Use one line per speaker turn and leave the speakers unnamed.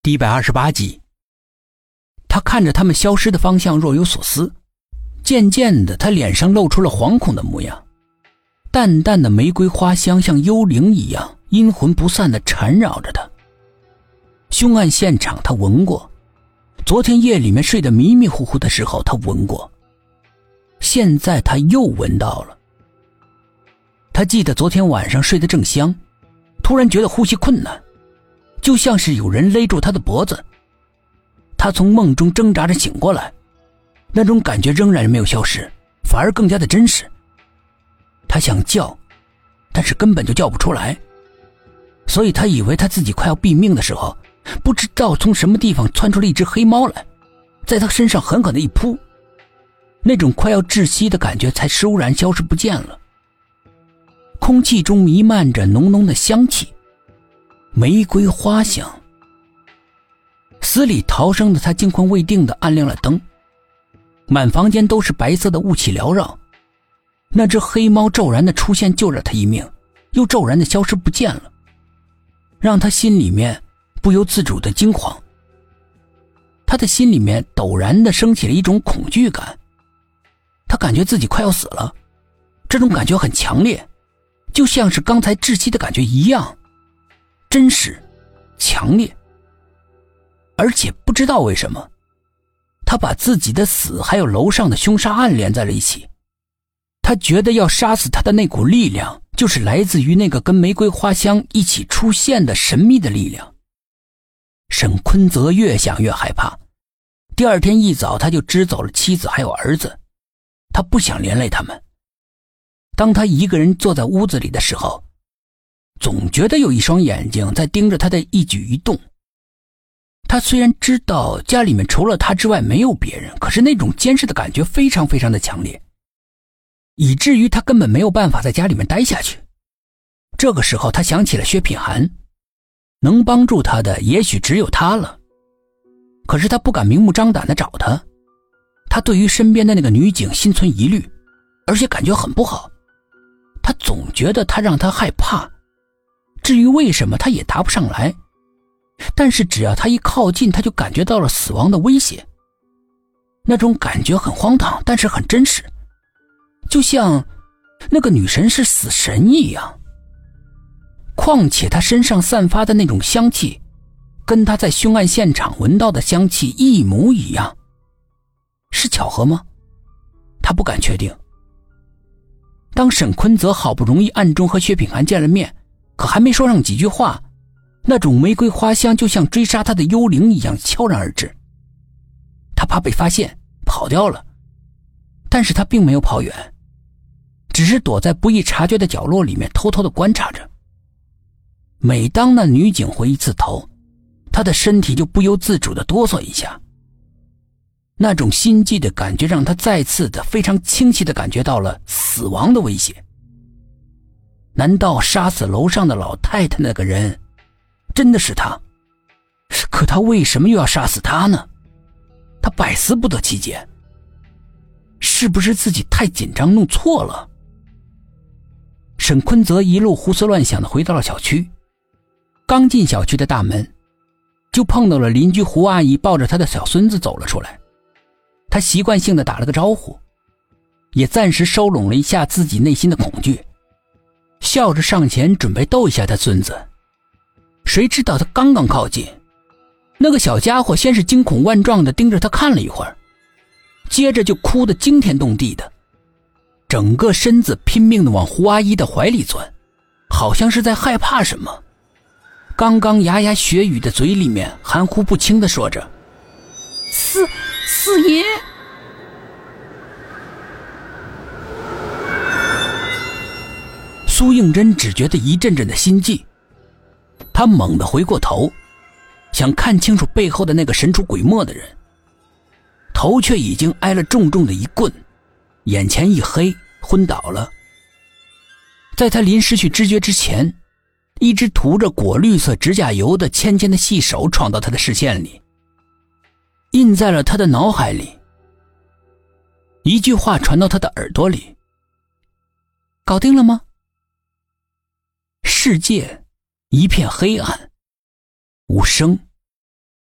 第一百二十八集，他看着他们消失的方向，若有所思。渐渐的，他脸上露出了惶恐的模样。淡淡的玫瑰花香像幽灵一样，阴魂不散的缠绕着他。凶案现场，他闻过；昨天夜里面睡得迷迷糊糊的时候，他闻过。现在他又闻到了。他记得昨天晚上睡得正香，突然觉得呼吸困难。就像是有人勒住他的脖子，他从梦中挣扎着醒过来，那种感觉仍然没有消失，反而更加的真实。他想叫，但是根本就叫不出来，所以他以为他自己快要毙命的时候，不知道从什么地方窜出了一只黑猫来，在他身上狠狠的一扑，那种快要窒息的感觉才倏然消失不见了。空气中弥漫着浓浓的香气。玫瑰花香，死里逃生的他惊魂未定的按亮了灯，满房间都是白色的雾气缭绕。那只黑猫骤然的出现救了他一命，又骤然的消失不见了，让他心里面不由自主的惊慌。他的心里面陡然的升起了一种恐惧感，他感觉自己快要死了，这种感觉很强烈，就像是刚才窒息的感觉一样。真实，强烈，而且不知道为什么，他把自己的死还有楼上的凶杀案连在了一起。他觉得要杀死他的那股力量，就是来自于那个跟玫瑰花香一起出现的神秘的力量。沈坤泽越想越害怕。第二天一早，他就支走了妻子还有儿子，他不想连累他们。当他一个人坐在屋子里的时候。总觉得有一双眼睛在盯着他的一举一动。他虽然知道家里面除了他之外没有别人，可是那种监视的感觉非常非常的强烈，以至于他根本没有办法在家里面待下去。这个时候，他想起了薛品涵，能帮助他的也许只有他了。可是他不敢明目张胆的找他，他对于身边的那个女警心存疑虑，而且感觉很不好。他总觉得他让他害怕。至于为什么，他也答不上来。但是只要他一靠近，他就感觉到了死亡的威胁。那种感觉很荒唐，但是很真实，就像那个女神是死神一样。况且她身上散发的那种香气，跟他在凶案现场闻到的香气一模一样。是巧合吗？他不敢确定。当沈坤泽好不容易暗中和薛品涵见了面。可还没说上几句话，那种玫瑰花香就像追杀他的幽灵一样悄然而至。他怕被发现，跑掉了，但是他并没有跑远，只是躲在不易察觉的角落里面偷偷的观察着。每当那女警回一次头，他的身体就不由自主的哆嗦一下。那种心悸的感觉让他再次的非常清晰的感觉到了死亡的威胁。难道杀死楼上的老太太那个人，真的是他？可他为什么又要杀死他呢？他百思不得其解。是不是自己太紧张弄错了？沈坤泽一路胡思乱想的回到了小区，刚进小区的大门，就碰到了邻居胡阿姨抱着她的小孙子走了出来。他习惯性的打了个招呼，也暂时收拢了一下自己内心的恐惧。笑着上前准备逗一下他孙子，谁知道他刚刚靠近，那个小家伙先是惊恐万状的盯着他看了一会儿，接着就哭得惊天动地的，整个身子拼命的往胡阿姨的怀里钻，好像是在害怕什么。刚刚牙牙学语的嘴里面含糊不清的说着：“
四四爷。”
苏应真只觉得一阵阵的心悸，他猛地回过头，想看清楚背后的那个神出鬼没的人，头却已经挨了重重的一棍，眼前一黑，昏倒了。在他临失去知觉之前，一只涂着果绿色指甲油的纤纤的细手闯到他的视线里，印在了他的脑海里。一句话传到他的耳朵里：“搞定了吗？”世界一片黑暗，无声。